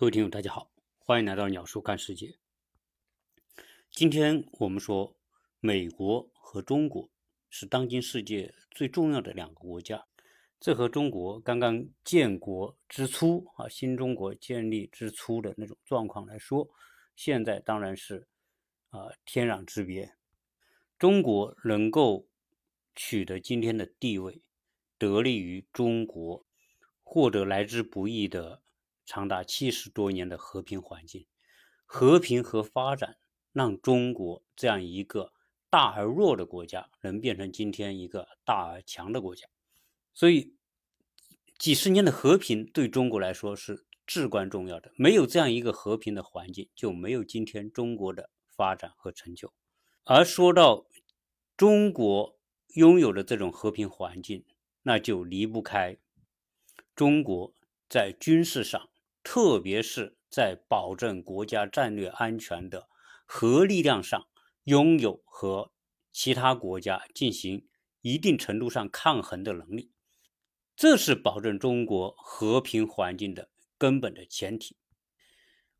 各位听友，大家好，欢迎来到鸟叔看世界。今天我们说，美国和中国是当今世界最重要的两个国家。这和中国刚刚建国之初啊，新中国建立之初的那种状况来说，现在当然是啊天壤之别。中国能够取得今天的地位，得力于中国获得来之不易的。长达七十多年的和平环境，和平和发展让中国这样一个大而弱的国家，能变成今天一个大而强的国家。所以，几十年的和平对中国来说是至关重要的。没有这样一个和平的环境，就没有今天中国的发展和成就。而说到中国拥有的这种和平环境，那就离不开中国在军事上。特别是在保证国家战略安全的核力量上，拥有和其他国家进行一定程度上抗衡的能力，这是保证中国和平环境的根本的前提。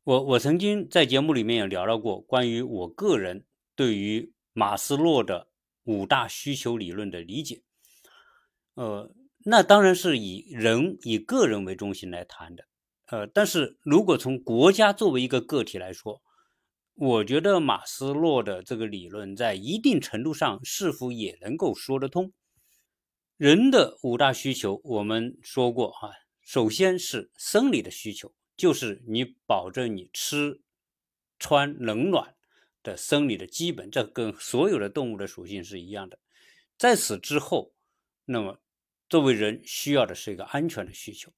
我我曾经在节目里面也聊到过关于我个人对于马斯洛的五大需求理论的理解，呃，那当然是以人以个人为中心来谈的。呃，但是如果从国家作为一个个体来说，我觉得马斯洛的这个理论在一定程度上是否也能够说得通？人的五大需求，我们说过哈，首先是生理的需求，就是你保证你吃穿冷暖的生理的基本，这跟所有的动物的属性是一样的。在此之后，那么作为人需要的是一个安全的需求。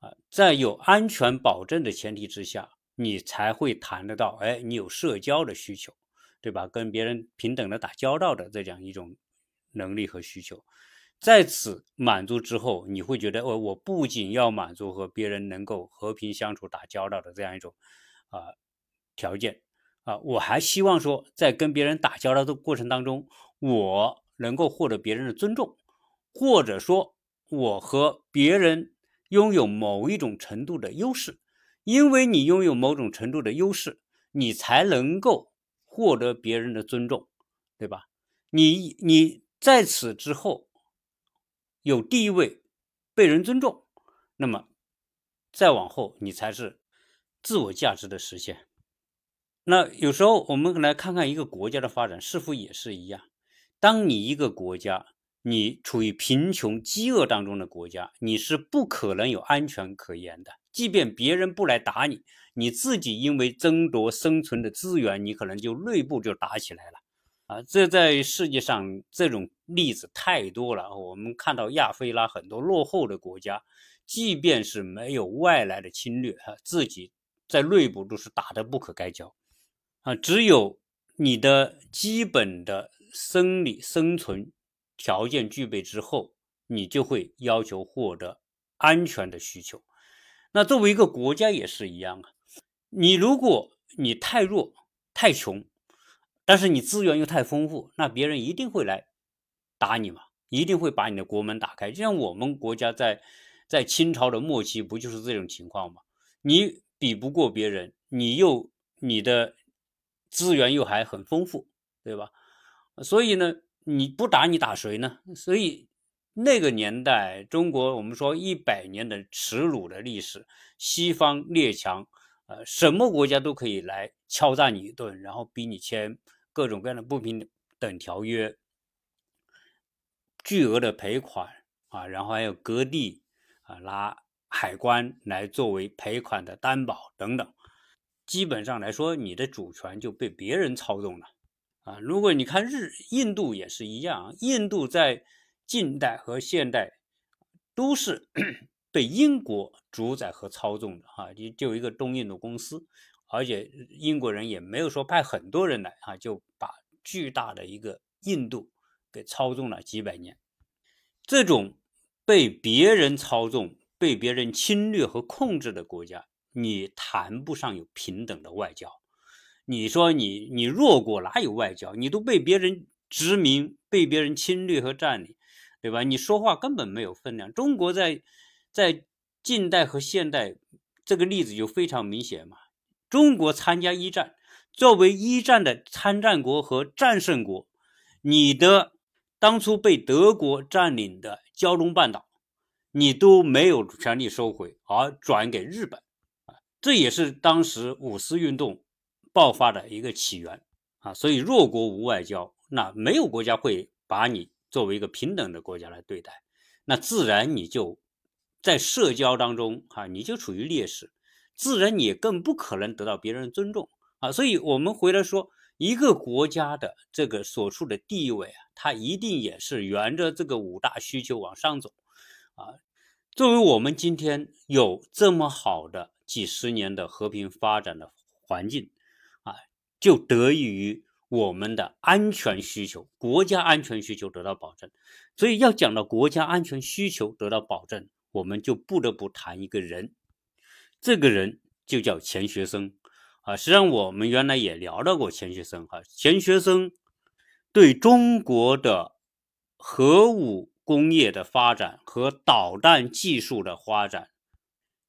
啊，在有安全保证的前提之下，你才会谈得到，哎，你有社交的需求，对吧？跟别人平等的打交道的这样一种能力和需求，在此满足之后，你会觉得，哦，我不仅要满足和别人能够和平相处、打交道的这样一种啊条件啊，我还希望说，在跟别人打交道的过程当中，我能够获得别人的尊重，或者说，我和别人。拥有某一种程度的优势，因为你拥有某种程度的优势，你才能够获得别人的尊重，对吧？你你在此之后有地位，被人尊重，那么再往后你才是自我价值的实现。那有时候我们来看看一个国家的发展是否也是一样，当你一个国家。你处于贫穷、饥饿当中的国家，你是不可能有安全可言的。即便别人不来打你，你自己因为争夺生存的资源，你可能就内部就打起来了。啊，这在世界上这种例子太多了。我们看到亚非拉很多落后的国家，即便是没有外来的侵略，啊，自己在内部都是打得不可开交。啊，只有你的基本的生理生存。条件具备之后，你就会要求获得安全的需求。那作为一个国家也是一样啊。你如果你太弱、太穷，但是你资源又太丰富，那别人一定会来打你嘛，一定会把你的国门打开。就像我们国家在在清朝的末期，不就是这种情况吗？你比不过别人，你又你的资源又还很丰富，对吧？所以呢。你不打你打谁呢？所以那个年代，中国我们说一百年的耻辱的历史，西方列强，呃，什么国家都可以来敲诈你一顿，然后逼你签各种各样的不平等条约，巨额的赔款啊，然后还有割地啊，拿海关来作为赔款的担保等等，基本上来说，你的主权就被别人操纵了。啊，如果你看日印度也是一样，印度在近代和现代都是 被英国主宰和操纵的哈，就就一个东印度公司，而且英国人也没有说派很多人来啊，就把巨大的一个印度给操纵了几百年。这种被别人操纵、被别人侵略和控制的国家，你谈不上有平等的外交。你说你你弱国哪有外交？你都被别人殖民、被别人侵略和占领，对吧？你说话根本没有分量。中国在在近代和现代这个例子就非常明显嘛。中国参加一战，作为一战的参战国和战胜国，你的当初被德国占领的胶东半岛，你都没有权利收回，而转给日本，这也是当时五四运动爆发的一个起源啊。所以弱国无外交，那没有国家会把你作为一个平等的国家来对待，那自然你就在社交当中啊，你就处于劣势。自然你更不可能得到别人的尊重啊，所以我们回来说，一个国家的这个所处的地位啊，它一定也是沿着这个五大需求往上走啊。作为我们今天有这么好的几十年的和平发展的环境，就得益于我们的安全需求，国家安全需求得到保证。所以要讲到国家安全需求得到保证，我们就不得不谈一个人。这个人就叫钱学森啊，实际上我们原来也聊到过钱学森哈。钱学森对中国的核武工业的发展和导弹技术的发展，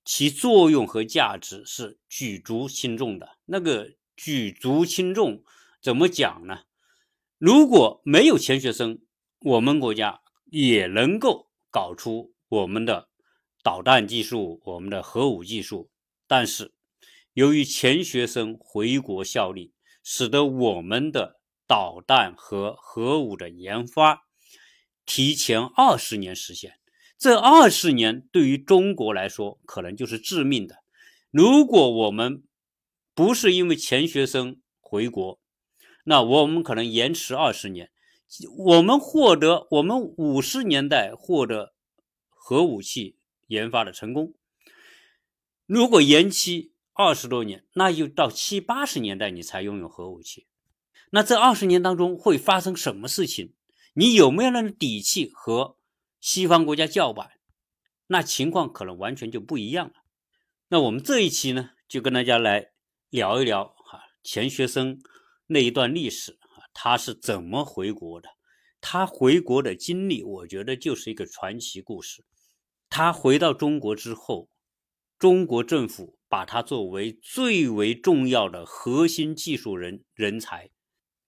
其作用和价值是举足轻重的。那个举足轻重怎么讲呢？如果没有钱学森，我们国家也能够搞出我们的。导弹技术，我们的核武技术，但是由于钱学森回国效力，使得我们的导弹和核武的研发提前二十年实现。这二十年对于中国来说，可能就是致命的。如果我们不是因为钱学森回国，那我们可能延迟二十年，我们获得我们五十年代获得核武器。研发的成功，如果延期二十多年，那就到七八十年代你才拥有核武器。那这二十年当中会发生什么事情？你有没有那种底气和西方国家叫板？那情况可能完全就不一样了。那我们这一期呢，就跟大家来聊一聊哈钱学森那一段历史啊，他是怎么回国的？他回国的经历，我觉得就是一个传奇故事。他回到中国之后，中国政府把他作为最为重要的核心技术人人才，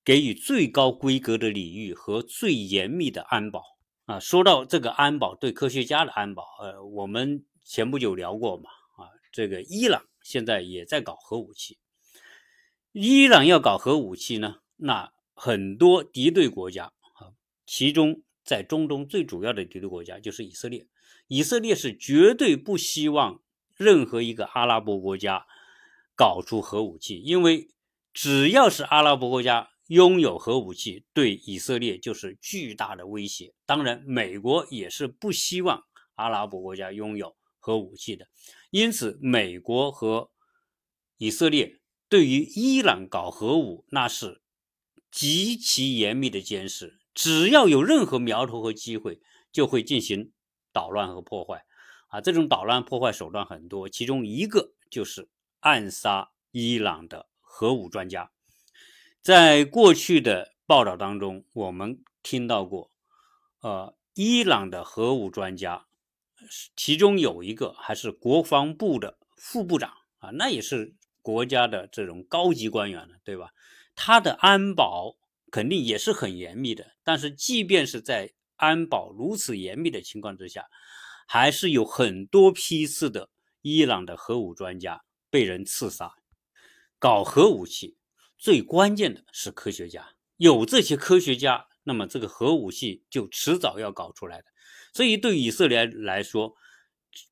给予最高规格的礼遇和最严密的安保啊。说到这个安保，对科学家的安保，呃，我们前不久聊过嘛，啊，这个伊朗现在也在搞核武器，伊朗要搞核武器呢，那很多敌对国家啊，其中在中东最主要的敌对国家就是以色列。以色列是绝对不希望任何一个阿拉伯国家搞出核武器，因为只要是阿拉伯国家拥有核武器，对以色列就是巨大的威胁。当然，美国也是不希望阿拉伯国家拥有核武器的。因此，美国和以色列对于伊朗搞核武，那是极其严密的监视，只要有任何苗头和机会，就会进行。捣乱和破坏，啊，这种捣乱破坏手段很多，其中一个就是暗杀伊朗的核武专家。在过去的报道当中，我们听到过，呃，伊朗的核武专家，其中有一个还是国防部的副部长啊，那也是国家的这种高级官员了，对吧？他的安保肯定也是很严密的，但是即便是在安保如此严密的情况之下，还是有很多批次的伊朗的核武专家被人刺杀。搞核武器最关键的是科学家，有这些科学家，那么这个核武器就迟早要搞出来的。所以对以色列来说，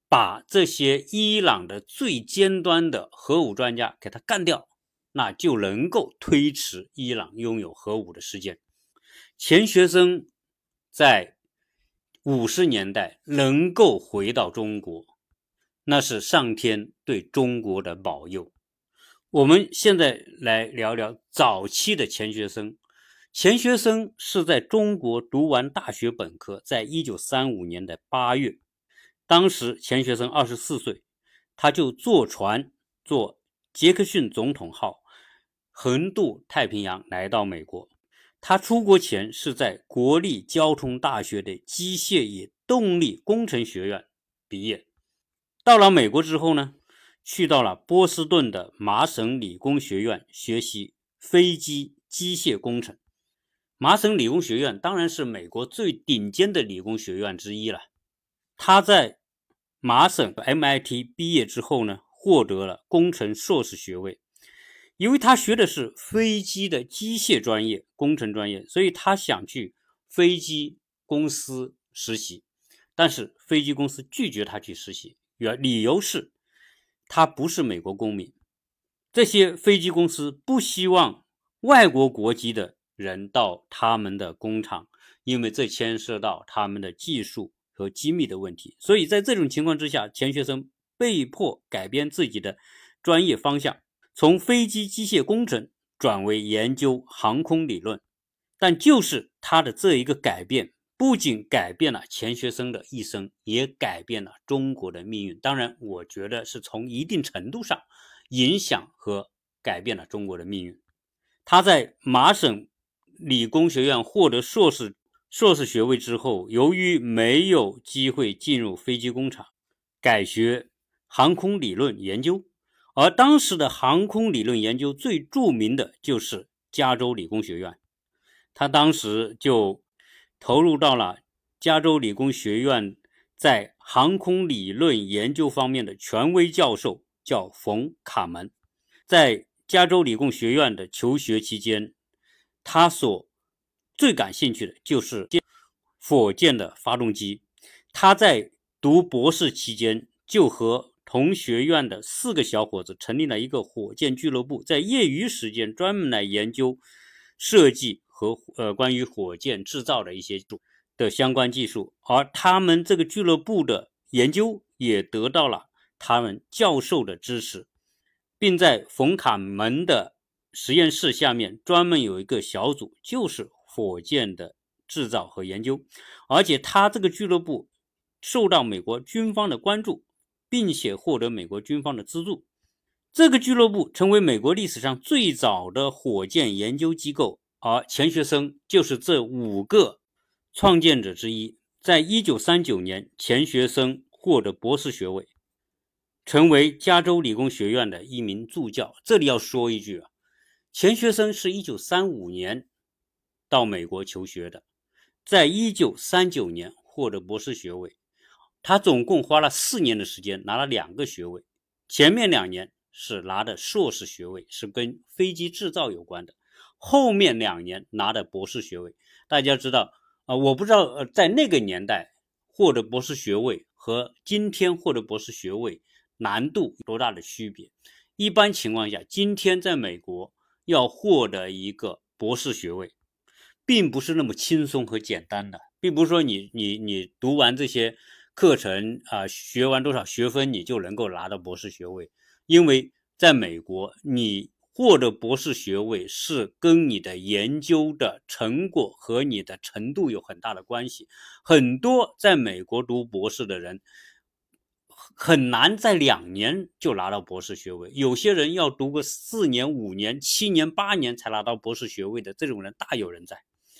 把这些伊朗的最尖端的核武专家给他干掉，那就能够推迟伊朗拥有核武的时间。钱学森。在五十年代能够回到中国，那是上天对中国的保佑。我们现在来聊聊早期的钱学森。钱学森是在中国读完大学本科，在一九三五年的八月，当时钱学森二十四岁，他就坐船坐杰克逊总统号横渡太平洋来到美国。他出国前是在国立交通大学的机械与动力工程学院毕业。到了美国之后呢，去到了波士顿的麻省理工学院学习飞机机械工程。麻省理工学院当然是美国最顶尖的理工学院之一了。他在麻省 MIT 毕业之后呢，获得了工程硕士学位。因为他学的是飞机的机械专业、工程专业，所以他想去飞机公司实习，但是飞机公司拒绝他去实习，原理由是。他不是美国公民，这些飞机公司不希望外国国籍的人到他们的工厂，因为这牵涉到他们的技术和机密的问题。所以在这种情况之下，钱学森被迫改变自己的专业方向，从飞机机械工程转为研究航空理论。但就是他的这一个改变。不仅改变了钱学森的一生，也改变了中国的命运。当然，我觉得是从一定程度上影响和改变了中国的命运。他在麻省理工学院获得硕士硕士学位之后，由于没有机会进入飞机工厂，改学航空理论研究。而当时的航空理论研究最著名的就是加州理工学院，他当时就。投入到了加州理工学院，在航空理论研究方面的权威教授叫冯卡门。在加州理工学院的求学期间，他所最感兴趣的就是火箭的发动机。他在读博士期间，就和同学院的四个小伙子成立了一个火箭俱乐部，在业余时间专门来研究设计。和呃，关于火箭制造的一些的相关技术，而他们这个俱乐部的研究也得到了他们教授的支持，并在冯卡门的实验室下面专门有一个小组，就是火箭的制造和研究，而且他这个俱乐部受到美国军方的关注，并且获得美国军方的资助，这个俱乐部成为美国历史上最早的火箭研究机构。而钱学森就是这五个创建者之一。在一九三九年，钱学森获得博士学位，成为加州理工学院的一名助教。这里要说一句啊，钱学森是一九三五年到美国求学的，在一九三九年获得博士学位。他总共花了四年的时间拿了两个学位，前面两年是拿的硕士学位，是跟飞机制造有关的。后面两年拿的博士学位，大家知道啊？我不知道呃，在那个年代获得博士学位和今天获得博士学位难度有多大的区别？一般情况下，今天在美国要获得一个博士学位，并不是那么轻松和简单的，并不是说你你你读完这些课程啊，学完多少学分你就能够拿到博士学位，因为在美国你。获得博士学位是跟你的研究的成果和你的程度有很大的关系。很多在美国读博士的人很难在两年就拿到博士学位，有些人要读个四年、五年、七年、八年才拿到博士学位的，这种人大有人在。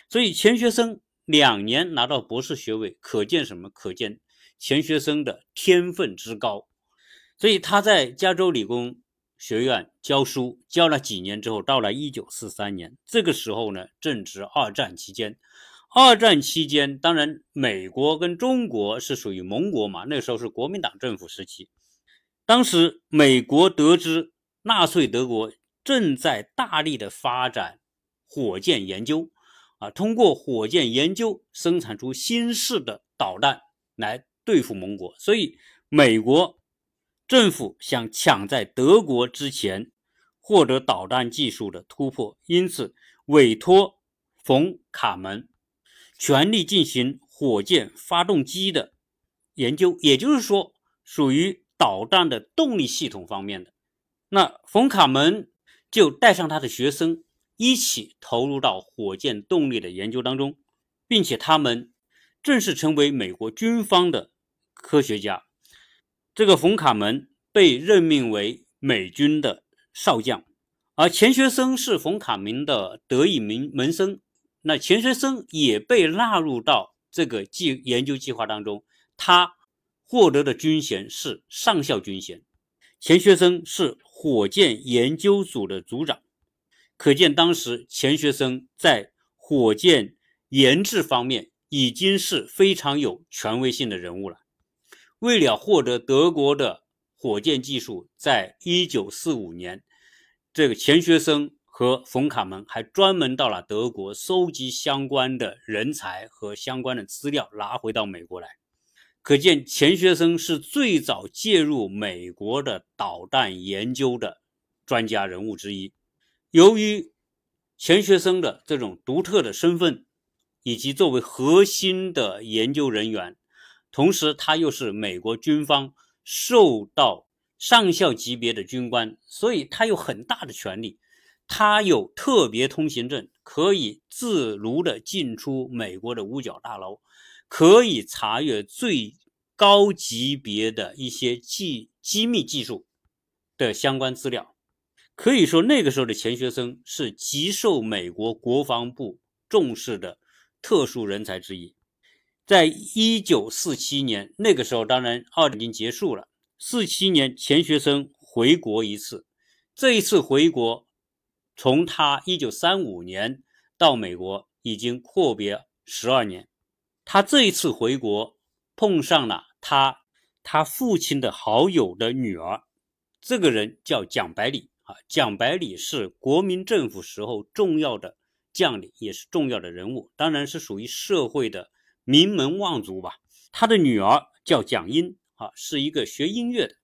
所以钱学森两年拿到博士学位，可见什么？可见钱学森的天分之高。所以他在加州理工。学院教书教了几年之后，到了一九四三年，这个时候呢，正值二战期间。二战期间，当然美国跟中国是属于盟国嘛，那时候是国民党政府时期。当时美国得知纳粹德国正在大力的发展火箭研究，啊，通过火箭研究生产出新式的导弹来对付盟国，所以美国。政府想抢在德国之前获得导弹技术的突破，因此委托冯卡门全力进行火箭发动机的研究，也就是说，属于导弹的动力系统方面的。那冯卡门就带上他的学生一起投入到火箭动力的研究当中，并且他们正式成为美国军方的科学家。这个冯卡门被任命为美军的少将，而钱学森是冯卡门的得意门门生。那钱学森也被纳入到这个计研究计划当中，他获得的军衔是上校军衔。钱学森是火箭研究组的组长，可见当时钱学森在火箭研制方面已经是非常有权威性的人物了。为了获得德国的火箭技术，在一九四五年，这个钱学森和冯卡门还专门到了德国收集相关的人才和相关的资料，拿回到美国来。可见钱学森是最早介入美国的导弹研究的专家人物之一。由于钱学森的这种独特的身份，以及作为核心的研究人员。同时，他又是美国军方受到上校级别的军官，所以他有很大的权力。他有特别通行证，可以自如的进出美国的五角大楼，可以查阅最高级别的一些技机密技术的相关资料。可以说，那个时候的钱学森是极受美国国防部重视的特殊人才之一。在一九四七年，那个时候，当然二战已经结束了。四七年，钱学森回国一次。这一次回国，从他一九三五年到美国，已经阔别十二年。他这一次回国，碰上了他他父亲的好友的女儿，这个人叫蒋百里啊。蒋百里是国民政府时候重要的将领，也是重要的人物，当然是属于社会的。名门望族吧，他的女儿叫蒋英啊，是一个学音乐的。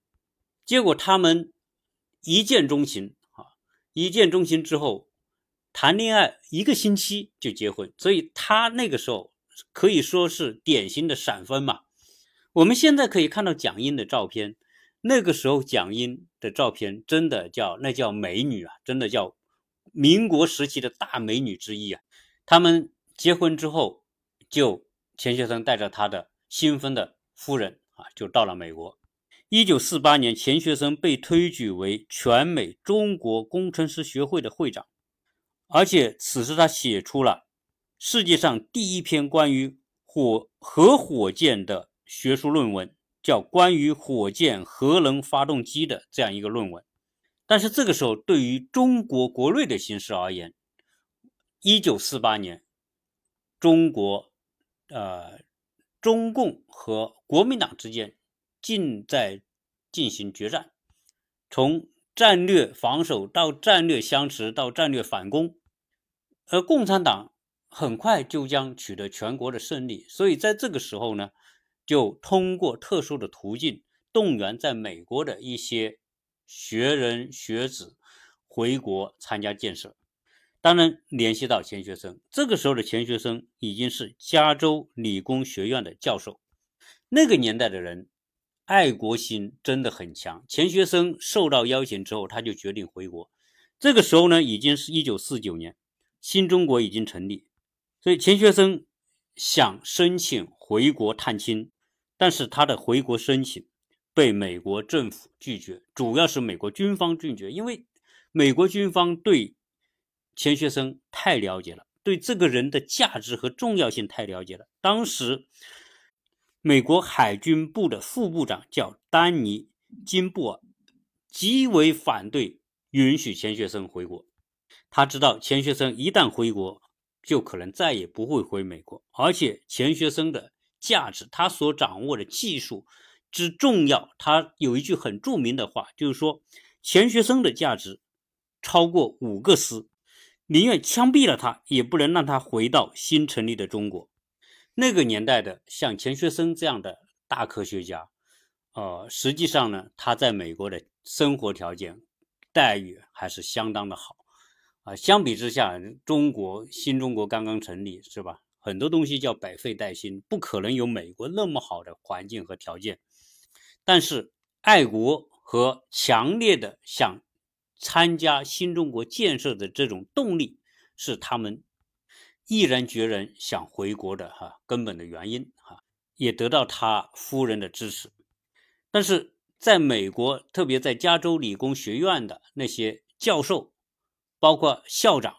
结果他们一见钟情，一见钟情之后谈恋爱一个星期就结婚，所以他那个时候可以说是典型的闪婚嘛。我们现在可以看到蒋英的照片，那个时候蒋英的照片真的叫那叫美女啊，真的叫民国时期的大美女之一啊。他们结婚之后就。钱学森带着他的新婚的夫人啊，就到了美国。一九四八年，钱学森被推举为全美中国工程师学会的会长，而且此时他写出了世界上第一篇关于火核火箭的学术论文，叫《关于火箭核能发动机的这样一个论文》。但是这个时候，对于中国国内的形势而言，一九四八年，中国。呃，中共和国民党之间尽在进行决战，从战略防守到战略相持到战略反攻，而共产党很快就将取得全国的胜利。所以在这个时候呢，就通过特殊的途径动员在美国的一些学人学子回国参加建设。当然，联系到钱学森，这个时候的钱学森已经是加州理工学院的教授。那个年代的人，爱国心真的很强。钱学森受到邀请之后，他就决定回国。这个时候呢，已经是一九四九年，新中国已经成立，所以钱学森想申请回国探亲，但是他的回国申请被美国政府拒绝，主要是美国军方拒绝，因为美国军方对。钱学森太了解了，对这个人的价值和重要性太了解了。当时，美国海军部的副部长叫丹尼·金布尔，极为反对允许钱学森回国。他知道钱学森一旦回国，就可能再也不会回美国。而且钱学森的价值，他所掌握的技术之重要，他有一句很著名的话，就是说钱学森的价值超过五个师。宁愿枪毙了他，也不能让他回到新成立的中国。那个年代的像钱学森这样的大科学家，呃，实际上呢，他在美国的生活条件待遇还是相当的好啊。相比之下，中国新中国刚刚成立，是吧？很多东西叫百废待兴，不可能有美国那么好的环境和条件。但是爱国和强烈的想。参加新中国建设的这种动力，是他们毅然决然想回国的哈根本的原因哈，也得到他夫人的支持。但是在美国，特别在加州理工学院的那些教授，包括校长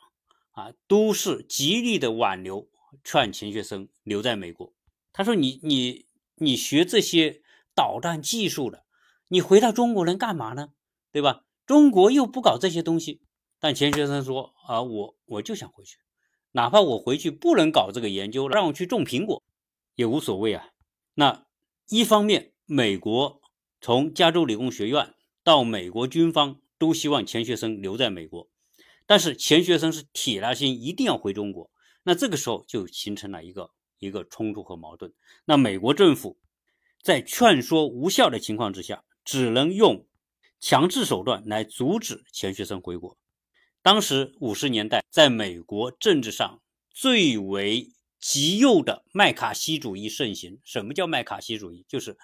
啊，都是极力的挽留，劝钱学森留在美国。他说：“你你你学这些导弹技术的，你回到中国能干嘛呢？对吧？中国又不搞这些东西。但钱学森说啊，我我就想回去，哪怕我回去不能搞这个研究了，让我去种苹果也无所谓啊。那一方面，美国从加州理工学院到美国军方都希望钱学森留在美国，但是钱学森是铁了心一定要回中国。那这个时候就形成了一个一个冲突和矛盾。那美国政府在劝说无效的情况之下，只能用强制手段来阻止钱学森回国。当时五十年代，在美国政治上最为极右的麦卡锡主义盛行。什么叫麦卡锡主义？就是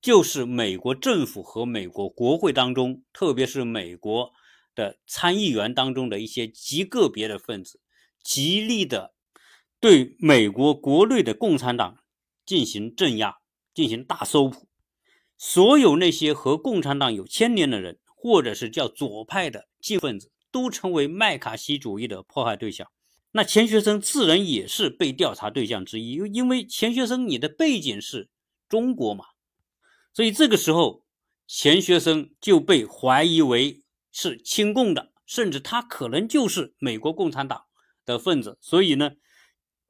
就是美国政府和美国国会当中，特别是美国的参议员当中的一些极个别的分子，极力的对美国国内的共产党进行镇压，进行大搜捕。所有那些和共产党有牵连的人，或者是叫左派的激分子。都成为麦卡锡主义的迫害对象，那钱学森自然也是被调查对象之一，因为钱学森你的背景是中国嘛，所以这个时候钱学森就被怀疑为是亲共的，甚至他可能就是美国共产党的分子，所以呢，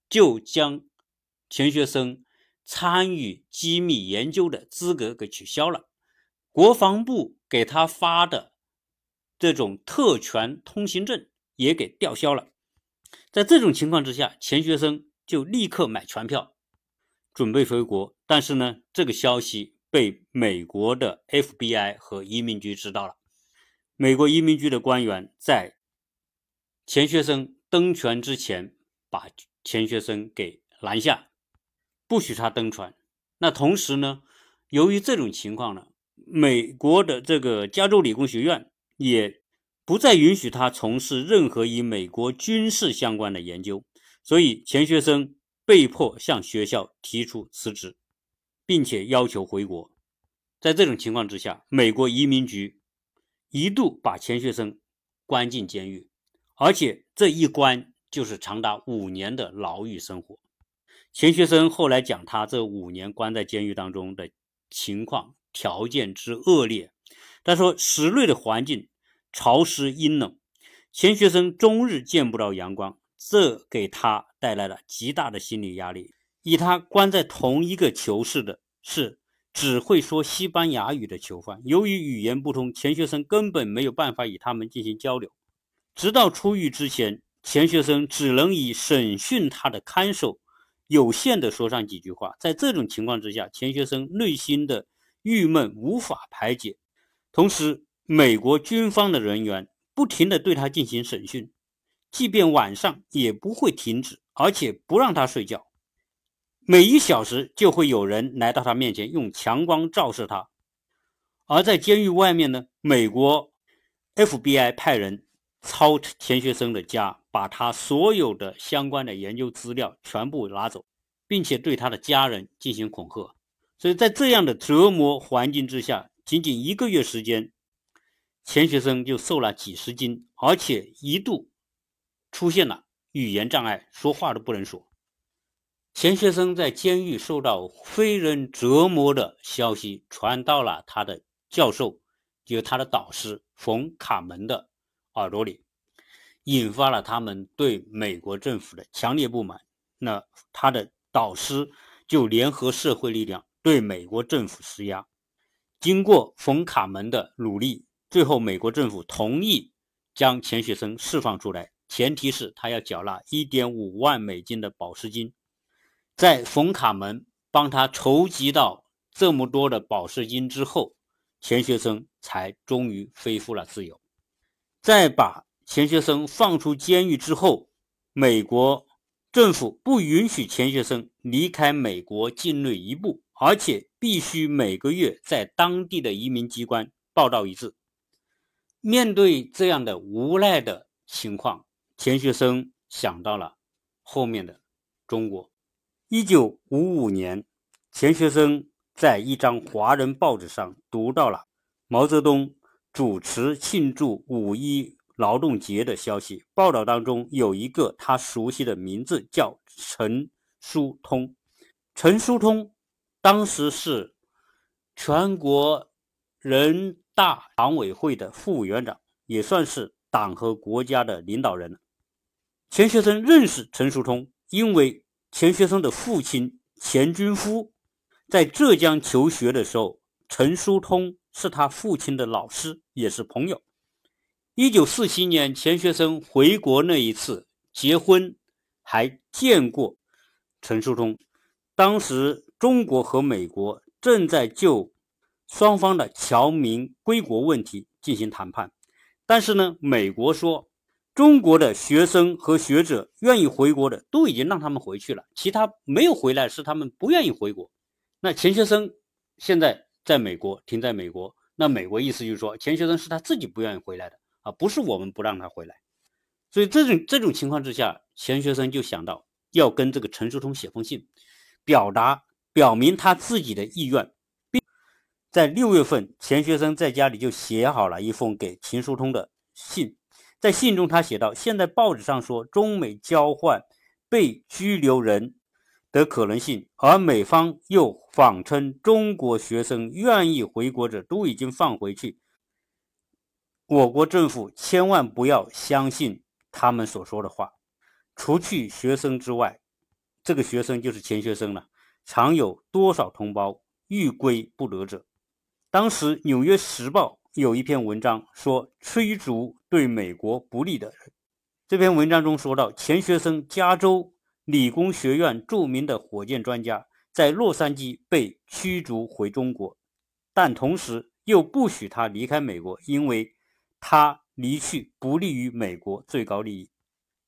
就将钱学森参与机密研究的资格给取消了，国防部给他发的。这种特权通行证也给吊销了。在这种情况之下，钱学森就立刻买船票，准备回国。但是呢，这个消息被美国的 FBI 和移民局知道了。美国移民局的官员在钱学森登船之前，把钱学森给拦下，不许他登船。那同时呢，由于这种情况呢，美国的这个加州理工学院。也不再允许他从事任何与美国军事相关的研究，所以钱学森被迫向学校提出辞职，并且要求回国。在这种情况之下，美国移民局一度把钱学森关进监狱，而且这一关就是长达五年的牢狱生活。钱学森后来讲，他这五年关在监狱当中的情况条件之恶劣，他说室内的环境。潮湿阴冷，钱学森终日见不到阳光，这给他带来了极大的心理压力。与他关在同一个囚室的是只会说西班牙语的囚犯，由于语言不通，钱学森根本没有办法与他们进行交流。直到出狱之前，钱学森只能以审讯他的看守有限的说上几句话。在这种情况之下，钱学森内心的郁闷无法排解，同时。美国军方的人员不停地对他进行审讯，即便晚上也不会停止，而且不让他睡觉。每一小时就会有人来到他面前，用强光照射他。而在监狱外面呢，美国 FBI 派人抄钱学森的家，把他所有的相关的研究资料全部拿走，并且对他的家人进行恐吓。所以在这样的折磨环境之下，仅仅一个月时间。钱学森就瘦了几十斤，而且一度出现了语言障碍，说话都不能说。钱学森在监狱受到非人折磨的消息传到了他的教授，就是他的导师冯卡门的耳朵里，引发了他们对美国政府的强烈不满。那他的导师就联合社会力量对美国政府施压。经过冯卡门的努力。最后，美国政府同意将钱学森释放出来，前提是他要缴纳一点五万美金的保释金。在冯卡门帮他筹集到这么多的保释金之后，钱学森才终于恢复了自由。在把钱学森放出监狱之后，美国政府不允许钱学森离开美国境内一步，而且必须每个月在当地的移民机关报到一次。面对这样的无奈的情况，钱学森想到了后面的中国。一九五五年，钱学森在一张华人报纸上读到了毛泽东主持庆祝五一劳动节的消息。报道当中有一个他熟悉的名字，叫陈书通。陈书通当时是全国人大常委会的副委员长，也算是党和国家的领导人了。钱学森认识陈叔通，因为钱学森的父亲钱军夫在浙江求学的时候，陈叔通是他父亲的老师，也是朋友。一九四七年，钱学森回国那一次结婚，还见过陈叔通。当时中国和美国正在就双方的侨民归国问题进行谈判，但是呢，美国说。中国的学生和学者愿意回国的都已经让他们回去了，其他没有回来是他们不愿意回国。那钱学森现在在美国，停在美国，那美国意思就是说，钱学森是他自己不愿意回来的啊，不是我们不让他回来。所以这种这种情况之下，钱学森就想到要跟这个陈叔通写封信，表达表明他自己的意愿。在六月份，钱学森在家里就写好了一封给秦叔通的信。在信中，他写道：“现在报纸上说中美交换被拘留人的可能性，而美方又谎称中国学生愿意回国者都已经放回去。我国政府千万不要相信他们所说的话。除去学生之外，这个学生就是钱学森了。常有多少同胞欲归不得者？当时《纽约时报》。”有一篇文章说驱逐对美国不利的人。这篇文章中说到，钱学森，加州理工学院著名的火箭专家，在洛杉矶被驱逐回中国，但同时又不许他离开美国，因为他离去不利于美国最高利益。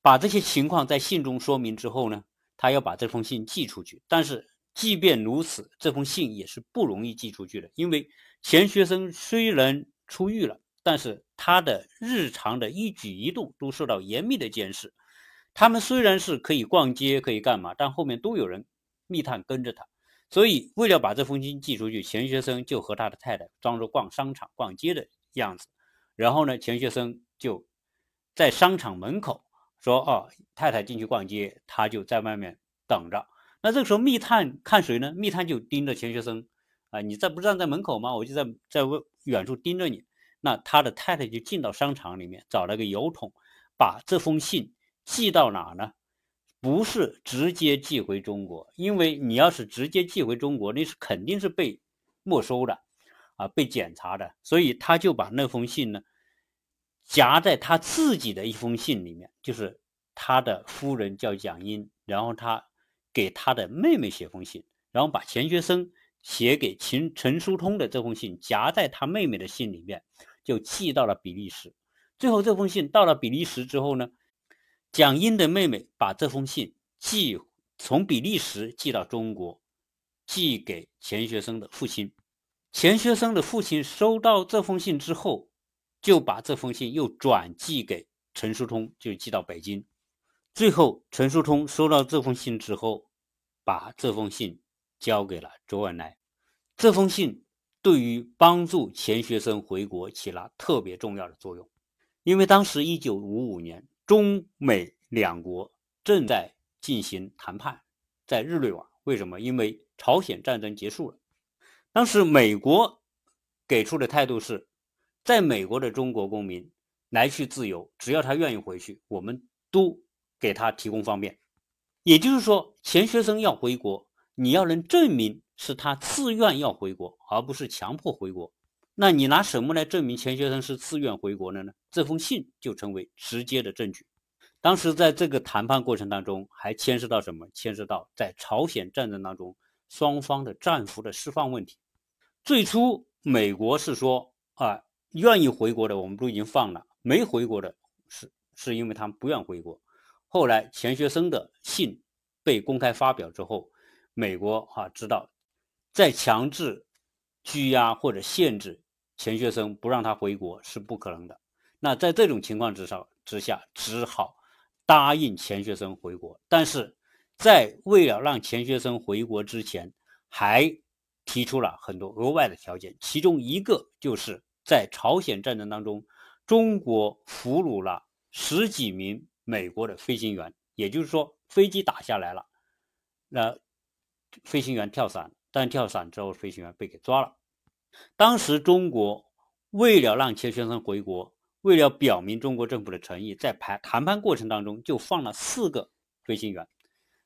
把这些情况在信中说明之后呢，他要把这封信寄出去。但是即便如此，这封信也是不容易寄出去的，因为钱学森虽然。出狱了，但是他的日常的一举一动都受到严密的监视。他们虽然是可以逛街，可以干嘛，但后面都有人密探跟着他。所以，为了把这封信寄出去，钱学森就和他的太太装作逛商场、逛街的样子。然后呢，钱学森就在商场门口说：“哦，太太进去逛街，他就在外面等着。”那这个时候，密探看谁呢？密探就盯着钱学森。啊，你在不站在门口吗？我就在在远处盯着你。那他的太太就进到商场里面，找了个邮筒，把这封信寄到哪呢？不是直接寄回中国，因为你要是直接寄回中国，那是肯定是被没收的，啊，被检查的。所以他就把那封信呢，夹在他自己的一封信里面，就是他的夫人叫蒋英，然后他给他的妹妹写封信，然后把钱学森。写给秦陈叔通的这封信夹在他妹妹的信里面，就寄到了比利时。最后这封信到了比利时之后呢，蒋英的妹妹把这封信寄从比利时寄到中国，寄给钱学森的父亲。钱学森的父亲收到这封信之后，就把这封信又转寄给陈叔通，就寄到北京。最后陈叔通收到这封信之后，把这封信。交给了周恩来，这封信对于帮助钱学森回国起了特别重要的作用，因为当时一九五五年，中美两国正在进行谈判，在日内瓦。为什么？因为朝鲜战争结束了，当时美国给出的态度是，在美国的中国公民来去自由，只要他愿意回去，我们都给他提供方便。也就是说，钱学森要回国。你要能证明是他自愿要回国，而不是强迫回国，那你拿什么来证明钱学森是自愿回国的呢？这封信就成为直接的证据。当时在这个谈判过程当中，还牵涉到什么？牵涉到在朝鲜战争当中双方的战俘的释放问题。最初美国是说啊，愿意回国的我们都已经放了，没回国的是是因为他们不愿回国。后来钱学森的信被公开发表之后。美国哈知道，再强制拘押或者限制钱学森不让他回国是不可能的。那在这种情况之上之下，只好答应钱学森回国。但是在为了让钱学森回国之前，还提出了很多额外的条件，其中一个就是在朝鲜战争当中，中国俘虏了十几名美国的飞行员，也就是说飞机打下来了，那。飞行员跳伞，但跳伞之后，飞行员被给抓了。当时中国为了让钱学森回国，为了表明中国政府的诚意，在谈谈判过程当中就放了四个飞行员。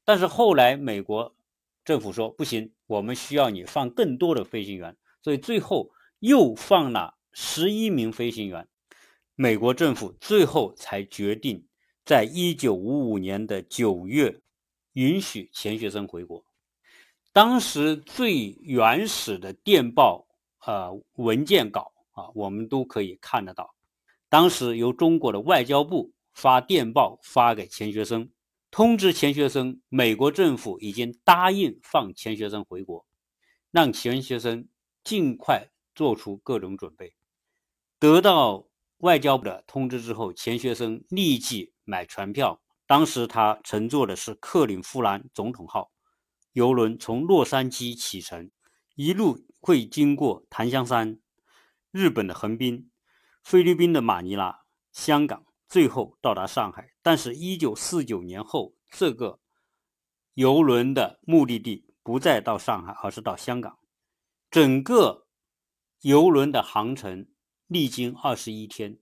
但是后来美国政府说不行，我们需要你放更多的飞行员，所以最后又放了十一名飞行员。美国政府最后才决定，在一九五五年的九月，允许钱学森回国。当时最原始的电报呃文件稿啊，我们都可以看得到。当时由中国的外交部发电报发给钱学森，通知钱学森，美国政府已经答应放钱学森回国，让钱学森尽快做出各种准备。得到。外交部的通知之后，钱学森立即买船票。当时他乘坐的是克林夫兰总统号游轮，从洛杉矶启程，一路会经过檀香山、日本的横滨、菲律宾的马尼拉、香港，最后到达上海。但是，一九四九年后，这个游轮的目的地不再到上海，而是到香港。整个游轮的航程。历经二十一天，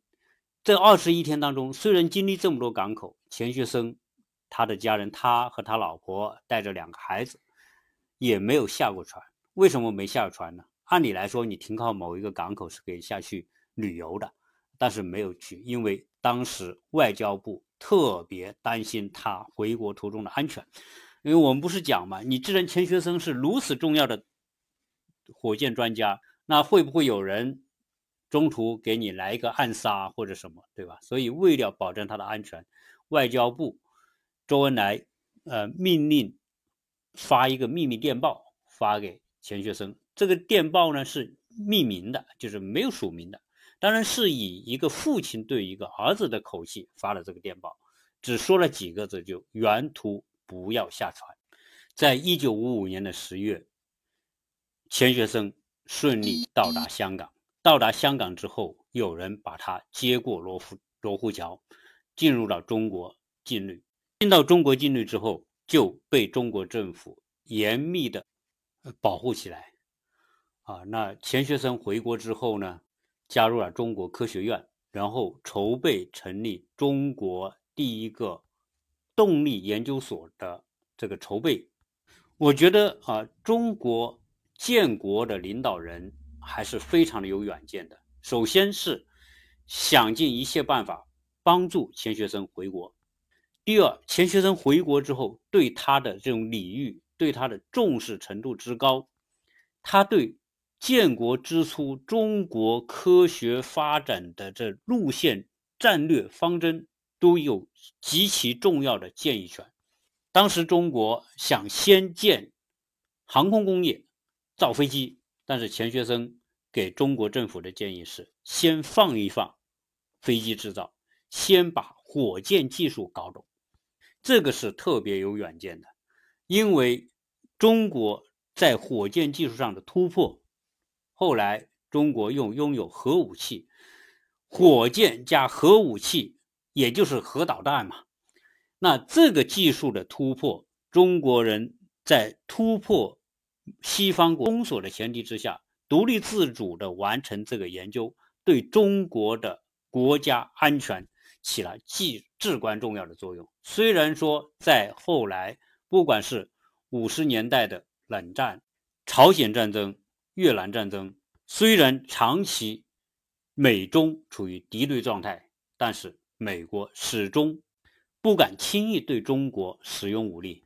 这二十一天当中，虽然经历这么多港口，钱学森他的家人，他和他老婆带着两个孩子，也没有下过船。为什么没下船呢？按理来说，你停靠某一个港口是可以下去旅游的，但是没有去，因为当时外交部特别担心他回国途中的安全。因为我们不是讲嘛，你既然钱学森是如此重要的火箭专家，那会不会有人？中途给你来一个暗杀或者什么，对吧？所以为了保证他的安全，外交部周恩来呃命令发一个秘密电报发给钱学森。这个电报呢是匿名的，就是没有署名的。当然是以一个父亲对一个儿子的口气发了这个电报，只说了几个字，就原图不要下船。在一九五五年的十月，钱学森顺利到达香港。到达香港之后，有人把他接过罗湖罗湖桥，进入到中国境内。进到中国境内之后，就被中国政府严密的保护起来。啊，那钱学森回国之后呢，加入了中国科学院，然后筹备成立中国第一个动力研究所的这个筹备。我觉得啊，中国建国的领导人。还是非常的有远见的。首先是想尽一切办法帮助钱学森回国。第二，钱学森回国之后，对他的这种礼遇，对他的重视程度之高，他对建国之初中国科学发展的这路线、战略方针都有极其重要的建议权。当时中国想先建航空工业，造飞机。但是钱学森给中国政府的建议是：先放一放飞机制造，先把火箭技术搞懂。这个是特别有远见的，因为中国在火箭技术上的突破，后来中国又拥有核武器，火箭加核武器，也就是核导弹嘛。那这个技术的突破，中国人在突破。西方封锁的前提之下，独立自主的完成这个研究，对中国的国家安全起了至至关重要的作用。虽然说在后来，不管是五十年代的冷战、朝鲜战争、越南战争，虽然长期美中处于敌对状态，但是美国始终不敢轻易对中国使用武力。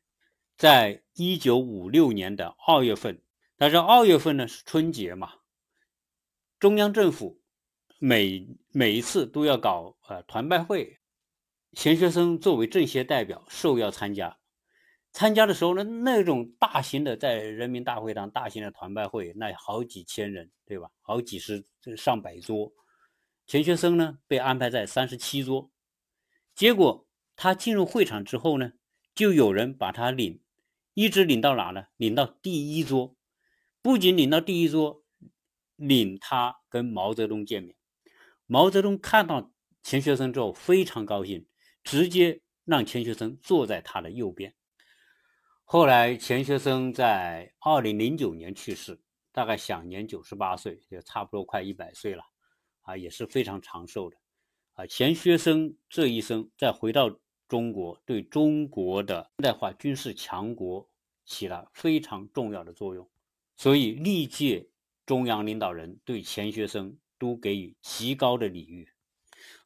在一九五六年的二月份，但是二月份呢是春节嘛，中央政府每每一次都要搞呃团拜会，钱学森作为政协代表受邀参加，参加的时候呢，那种大型的在人民大会堂大型的团拜会，那好几千人，对吧？好几十上百桌，钱学森呢被安排在三十七桌，结果他进入会场之后呢，就有人把他领。一直领到哪呢？领到第一桌，不仅领到第一桌，领他跟毛泽东见面。毛泽东看到钱学森之后非常高兴，直接让钱学森坐在他的右边。后来钱学森在二零零九年去世，大概享年九十八岁，就差不多快一百岁了，啊，也是非常长寿的。啊，钱学森这一生再回到中国，对中国的现代化军事强国起了非常重要的作用，所以历届中央领导人对钱学森都给予极高的礼遇。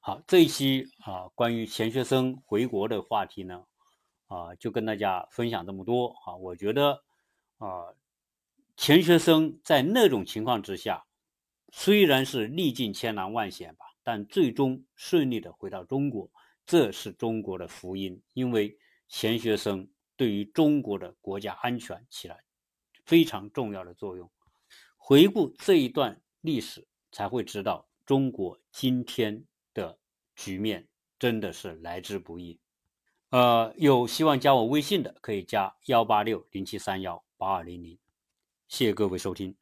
好，这一期啊，关于钱学森回国的话题呢，啊，就跟大家分享这么多啊。我觉得啊，钱学森在那种情况之下，虽然是历尽千难万险吧。但最终顺利的回到中国，这是中国的福音，因为钱学森对于中国的国家安全起了非常重要的作用。回顾这一段历史，才会知道中国今天的局面真的是来之不易。呃，有希望加我微信的，可以加幺八六零七三幺八二零零。谢谢各位收听。